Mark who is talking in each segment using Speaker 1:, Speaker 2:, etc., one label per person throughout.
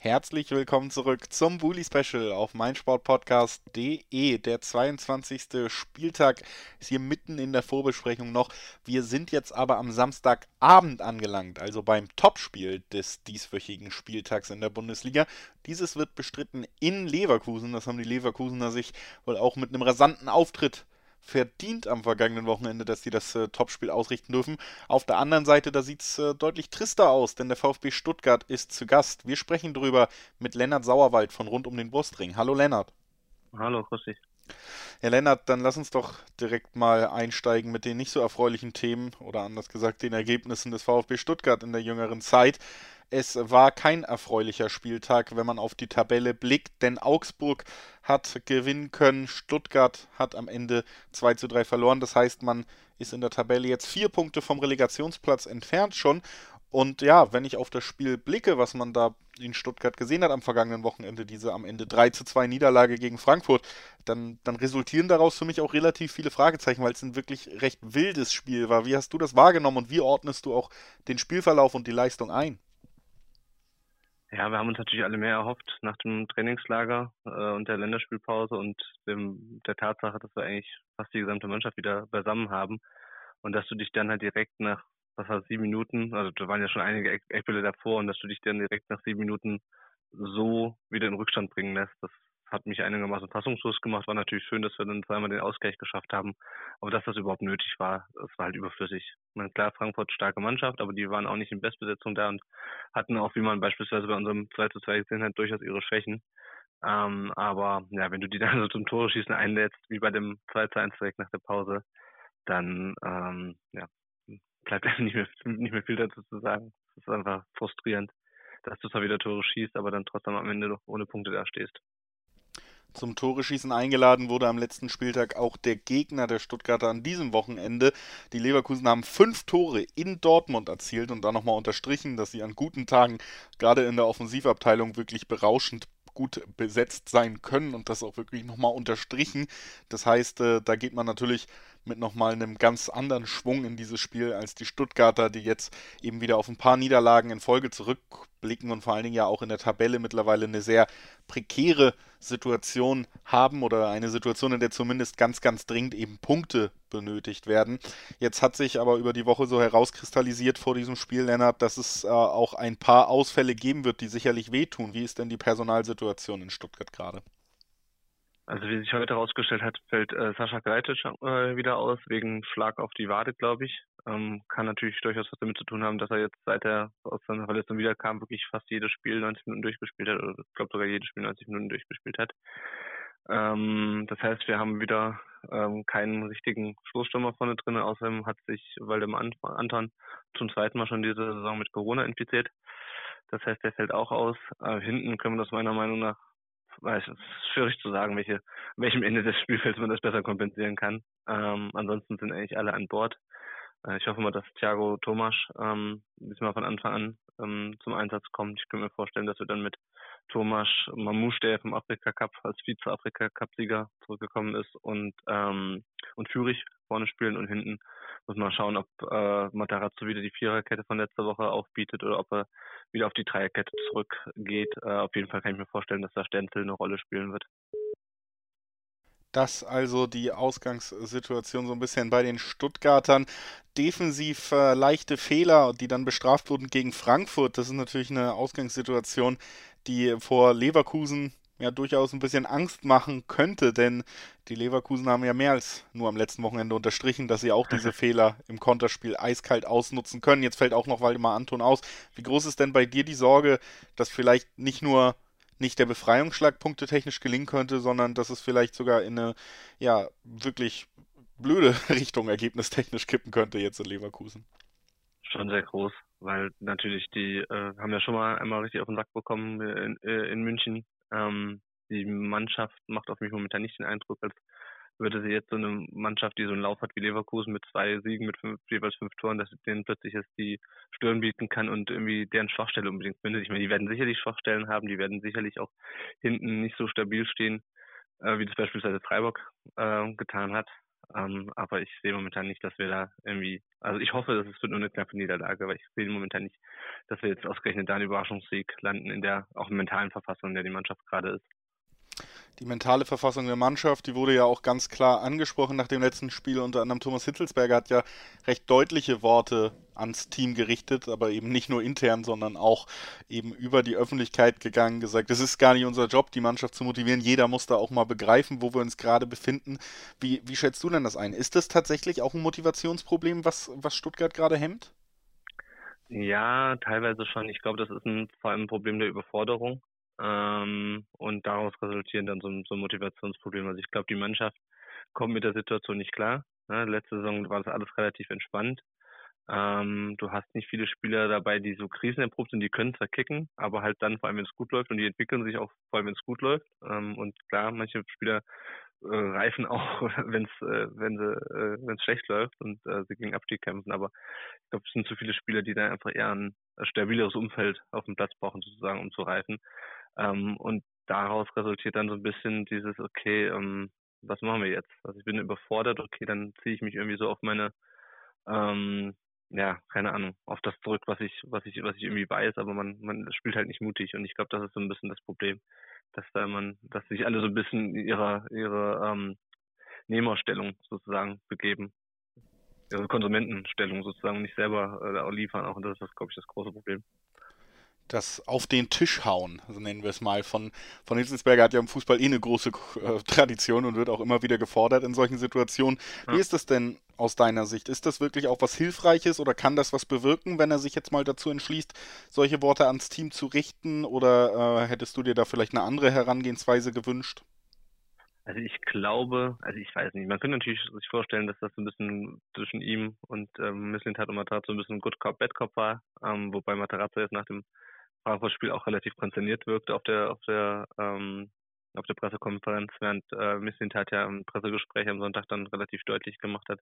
Speaker 1: Herzlich willkommen zurück zum Bully Special auf meinsportpodcast.de. Der 22. Spieltag ist hier mitten in der Vorbesprechung noch. Wir sind jetzt aber am Samstagabend angelangt, also beim Topspiel des dieswöchigen Spieltags in der Bundesliga. Dieses wird bestritten in Leverkusen. Das haben die Leverkusener sich wohl auch mit einem rasanten Auftritt verdient am vergangenen Wochenende, dass sie das äh, Topspiel ausrichten dürfen. Auf der anderen Seite, da sieht es äh, deutlich trister aus, denn der VfB Stuttgart ist zu Gast. Wir sprechen drüber mit Lennart Sauerwald von rund um den Brustring. Hallo Lennart.
Speaker 2: Hallo, grüß dich.
Speaker 1: Herr Lennart, dann lass uns doch direkt mal einsteigen mit den nicht so erfreulichen Themen oder anders gesagt den Ergebnissen des VfB Stuttgart in der jüngeren Zeit. Es war kein erfreulicher Spieltag, wenn man auf die Tabelle blickt, denn Augsburg hat gewinnen können, Stuttgart hat am Ende 2 zu 3 verloren. Das heißt, man ist in der Tabelle jetzt vier Punkte vom Relegationsplatz entfernt schon. Und ja, wenn ich auf das Spiel blicke, was man da in Stuttgart gesehen hat am vergangenen Wochenende, diese am Ende 3 zu 2 Niederlage gegen Frankfurt, dann, dann resultieren daraus für mich auch relativ viele Fragezeichen, weil es ein wirklich recht wildes Spiel war. Wie hast du das wahrgenommen und wie ordnest du auch den Spielverlauf und die Leistung ein?
Speaker 2: Ja, wir haben uns natürlich alle mehr erhofft nach dem Trainingslager äh, und der Länderspielpause und dem, der Tatsache, dass wir eigentlich fast die gesamte Mannschaft wieder beisammen haben. Und dass du dich dann halt direkt nach, was war sieben Minuten, also da waren ja schon einige Eckbälle davor und dass du dich dann direkt nach sieben Minuten so wieder in Rückstand bringen lässt, das hat mich einigermaßen fassungslos gemacht. War natürlich schön, dass wir dann zweimal den Ausgleich geschafft haben. Aber dass das überhaupt nötig war, das war halt überflüssig. Meine, klar, Frankfurt starke Mannschaft, aber die waren auch nicht in Bestbesetzung da und hatten auch, wie man beispielsweise bei unserem 2 zu 2 gesehen hat, durchaus ihre Schwächen. Ähm, aber ja, wenn du die dann so zum Tore schießen einlädst, wie bei dem 2 zu 1 direkt nach der Pause, dann ähm, ja, bleibt nicht mehr, nicht mehr viel dazu zu sagen. Es ist einfach frustrierend, dass du zwar wieder Tore schießt, aber dann trotzdem am Ende doch ohne Punkte dastehst.
Speaker 1: Zum Tore-Schießen eingeladen wurde am letzten Spieltag auch der Gegner der Stuttgarter an diesem Wochenende. Die Leverkusen haben fünf Tore in Dortmund erzielt und da nochmal unterstrichen, dass sie an guten Tagen gerade in der Offensivabteilung wirklich berauschend gut besetzt sein können und das auch wirklich nochmal unterstrichen. Das heißt, äh, da geht man natürlich mit nochmal einem ganz anderen Schwung in dieses Spiel als die Stuttgarter, die jetzt eben wieder auf ein paar Niederlagen in Folge zurückblicken und vor allen Dingen ja auch in der Tabelle mittlerweile eine sehr prekäre Situation haben oder eine Situation, in der zumindest ganz, ganz dringend eben Punkte benötigt werden. Jetzt hat sich aber über die Woche so herauskristallisiert vor diesem Spiel, Lennart, dass es äh, auch ein paar Ausfälle geben wird, die sicherlich wehtun. Wie ist denn die Personalsituation in Stuttgart gerade?
Speaker 2: Also wie sich heute herausgestellt hat, fällt äh, Sascha Greitic äh, wieder aus, wegen Schlag auf die Wade, glaube ich. Ähm, kann natürlich durchaus was damit zu tun haben, dass er jetzt seit er aus seiner Verletzung wiederkam, wirklich fast jedes Spiel 90 Minuten durchgespielt hat, oder ich glaube sogar jedes Spiel 90 Minuten durchgespielt hat. Ähm, das heißt, wir haben wieder ähm, keinen richtigen Stoßstürmer vorne drin. Außerdem hat sich Waldemar Anton zum zweiten Mal schon diese Saison mit Corona infiziert. Das heißt, der fällt auch aus. Äh, hinten können wir das meiner Meinung nach es ist schwierig zu sagen, welche, welchem Ende des Spielfelds man das besser kompensieren kann. Ähm, ansonsten sind eigentlich alle an Bord. Äh, ich hoffe mal, dass Thiago Thomas ähm, diesmal von Anfang an ähm, zum Einsatz kommt. Ich könnte mir vorstellen, dass wir dann mit Thomas Mamouche, der vom Afrika Cup als Vize-Afrika Cup-Sieger zurückgekommen ist, und, ähm, und Fürich vorne spielen und hinten muss man schauen, ob äh, Matarazzo wieder die Viererkette von letzter Woche aufbietet oder ob er wieder auf die Dreierkette zurückgeht. Äh, auf jeden Fall kann ich mir vorstellen, dass da Stenzel eine Rolle spielen wird.
Speaker 1: Das also die Ausgangssituation so ein bisschen bei den Stuttgartern. Defensiv äh, leichte Fehler, die dann bestraft wurden gegen Frankfurt. Das ist natürlich eine Ausgangssituation, die vor Leverkusen ja durchaus ein bisschen Angst machen könnte, denn die Leverkusen haben ja mehr als nur am letzten Wochenende unterstrichen, dass sie auch diese Fehler im Konterspiel eiskalt ausnutzen können. Jetzt fällt auch noch Waldemar Anton aus. Wie groß ist denn bei dir die Sorge, dass vielleicht nicht nur nicht der Befreiungsschlag punktetechnisch gelingen könnte, sondern dass es vielleicht sogar in eine ja wirklich blöde Richtung ergebnistechnisch kippen könnte jetzt in Leverkusen?
Speaker 2: Schon sehr groß, weil natürlich die äh, haben ja schon mal einmal richtig auf den Sack bekommen in, äh, in München ähm, die Mannschaft macht auf mich momentan nicht den Eindruck, als würde sie jetzt so eine Mannschaft, die so einen Lauf hat wie Leverkusen mit zwei Siegen, mit fünf, jeweils fünf Toren, dass denen plötzlich jetzt die Stirn bieten kann und irgendwie deren Schwachstelle unbedingt findet. Ich meine, die werden sicherlich Schwachstellen haben, die werden sicherlich auch hinten nicht so stabil stehen. äh, wie das beispielsweise Freiburg äh, getan hat. Ähm, aber ich sehe momentan nicht, dass wir da irgendwie, also ich hoffe, dass es wird nur eine knappe Niederlage, weil ich sehe momentan nicht, dass wir jetzt ausgerechnet da einen Überraschungssieg landen in der auch mentalen Verfassung, in der die Mannschaft gerade ist.
Speaker 1: Die mentale Verfassung der Mannschaft, die wurde ja auch ganz klar angesprochen nach dem letzten Spiel. Unter anderem Thomas Hitzelsberger hat ja recht deutliche Worte ans Team gerichtet, aber eben nicht nur intern, sondern auch eben über die Öffentlichkeit gegangen, gesagt, es ist gar nicht unser Job, die Mannschaft zu motivieren. Jeder muss da auch mal begreifen, wo wir uns gerade befinden. Wie, wie schätzt du denn das ein? Ist das tatsächlich auch ein Motivationsproblem, was, was Stuttgart gerade hemmt?
Speaker 2: Ja, teilweise schon. Ich glaube, das ist ein, vor allem ein Problem der Überforderung. Ähm, und daraus resultieren dann so, so ein Motivationsproblem. Also ich glaube, die Mannschaft kommt mit der Situation nicht klar. Ne? Letzte Saison war das alles relativ entspannt. Ähm, du hast nicht viele Spieler dabei, die so krisenerprobt sind, die können zwar kicken, aber halt dann vor allem, wenn es gut läuft und die entwickeln sich auch vor allem, wenn es gut läuft. Ähm, und klar, manche Spieler äh, reifen auch, wenn's, äh, wenn sie, äh, wenn es schlecht läuft und äh, sie gegen Abstieg kämpfen. Aber ich glaube, es sind zu viele Spieler, die da einfach eher ein stabileres Umfeld auf dem Platz brauchen, sozusagen, um zu reifen. Ähm, und daraus resultiert dann so ein bisschen dieses, okay, ähm, was machen wir jetzt? Also ich bin überfordert, okay, dann ziehe ich mich irgendwie so auf meine, ähm, ja, keine Ahnung, auf das zurück, was ich, was ich, was ich irgendwie weiß, aber man, man spielt halt nicht mutig und ich glaube, das ist so ein bisschen das Problem, dass da man, dass sich alle so ein bisschen ihrer, ihre ähm, Nehmerstellung sozusagen begeben. Ihre Konsumentenstellung sozusagen nicht selber äh, liefern auch und das ist, glaube ich, das große Problem
Speaker 1: das auf den Tisch hauen, so nennen wir es mal. Von, von Hitzelsberger hat ja im Fußball eh eine große äh, Tradition und wird auch immer wieder gefordert in solchen Situationen. Ja. Wie ist das denn aus deiner Sicht? Ist das wirklich auch was Hilfreiches oder kann das was bewirken, wenn er sich jetzt mal dazu entschließt, solche Worte ans Team zu richten? Oder äh, hättest du dir da vielleicht eine andere Herangehensweise gewünscht?
Speaker 2: Also ich glaube, also ich weiß nicht, man könnte natürlich sich vorstellen, dass das so ein bisschen zwischen ihm und ähm, Misslintat und Matarazzo ein bisschen Good Cop, Bad Cop war, ähm, wobei Matarazzo jetzt nach dem Frankfurt-Spiel auch relativ konzerniert wirkte auf der auf der ähm, auf der Pressekonferenz, während äh, Mislintat ja im Pressegespräch am Sonntag dann relativ deutlich gemacht hat,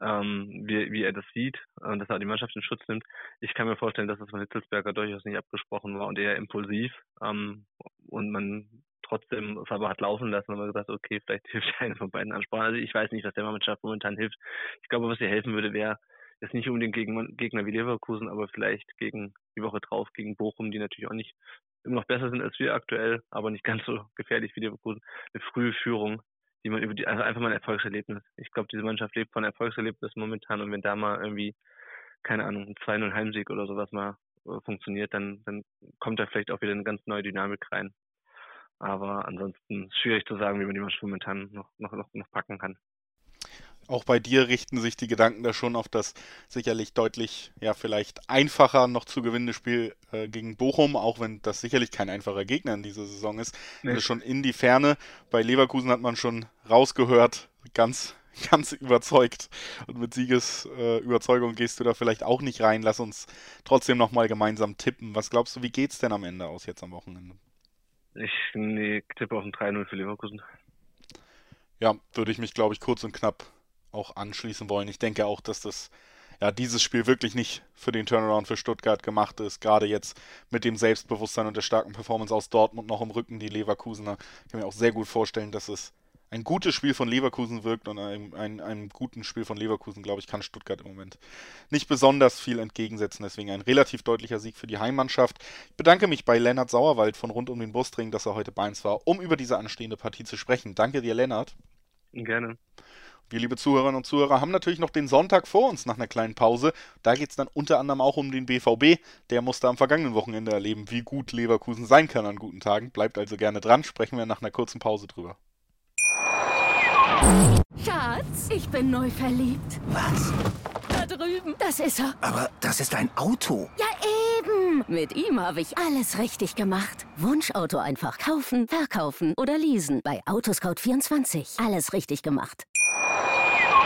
Speaker 2: ähm, wie, wie er das sieht und dass er die Mannschaft in Schutz nimmt. Ich kann mir vorstellen, dass das von Hitzelsberger durchaus nicht abgesprochen war und eher impulsiv ähm, und man trotzdem es aber hat laufen lassen und man gesagt, okay, vielleicht hilft eine von beiden Ansprachen. Also ich weiß nicht, was der Mannschaft momentan hilft. Ich glaube, was ihr helfen würde, wäre jetzt nicht unbedingt gegen Gegner wie Leverkusen, aber vielleicht gegen die Woche drauf gegen Bochum, die natürlich auch nicht immer noch besser sind als wir aktuell, aber nicht ganz so gefährlich wie Leverkusen. Eine frühe Führung, die man über die, also einfach mal ein Erfolgserlebnis. Ich glaube, diese Mannschaft lebt von Erfolgserlebnis momentan und wenn da mal irgendwie, keine Ahnung, ein 2-0 Heimsieg oder sowas mal äh, funktioniert, dann, dann kommt da vielleicht auch wieder eine ganz neue Dynamik rein. Aber ansonsten schwierig zu sagen, wie man die Mannschaft momentan noch, noch, noch, noch packen kann
Speaker 1: auch bei dir richten sich die Gedanken da schon auf das sicherlich deutlich, ja, vielleicht einfacher noch zu gewinnende Spiel äh, gegen Bochum, auch wenn das sicherlich kein einfacher Gegner in dieser Saison ist. Nee. Also schon in die Ferne. Bei Leverkusen hat man schon rausgehört, ganz, ganz überzeugt. Und mit Siegesüberzeugung äh, gehst du da vielleicht auch nicht rein. Lass uns trotzdem nochmal gemeinsam tippen. Was glaubst du, wie geht's denn am Ende aus jetzt am Wochenende?
Speaker 2: Ich nee, tippe auf ein 3-0 für Leverkusen.
Speaker 1: Ja, würde ich mich, glaube ich, kurz und knapp auch anschließen wollen. Ich denke auch, dass das ja dieses Spiel wirklich nicht für den Turnaround für Stuttgart gemacht ist. Gerade jetzt mit dem Selbstbewusstsein und der starken Performance aus Dortmund noch im Rücken, die Leverkusener. Ich kann mir auch sehr gut vorstellen, dass es ein gutes Spiel von Leverkusen wirkt und einem, einem, guten Spiel von Leverkusen, glaube ich, kann Stuttgart im Moment nicht besonders viel entgegensetzen. Deswegen ein relativ deutlicher Sieg für die Heimmannschaft. Ich bedanke mich bei Lennart Sauerwald von rund um den Brustring, dass er heute bei uns war, um über diese anstehende Partie zu sprechen. Danke dir, Lennart.
Speaker 2: Gerne.
Speaker 1: Wir, liebe Zuhörerinnen und Zuhörer, haben natürlich noch den Sonntag vor uns nach einer kleinen Pause. Da geht es dann unter anderem auch um den BVB. Der musste am vergangenen Wochenende erleben, wie gut Leverkusen sein kann an guten Tagen. Bleibt also gerne dran, sprechen wir nach einer kurzen Pause drüber.
Speaker 3: Schatz, ich bin neu verliebt.
Speaker 4: Was?
Speaker 3: Da drüben. Das ist er.
Speaker 4: Aber das ist ein Auto.
Speaker 3: Ja, eben. Mit ihm habe ich alles richtig gemacht. Wunschauto einfach kaufen, verkaufen oder leasen. Bei Autoscout24. Alles richtig gemacht.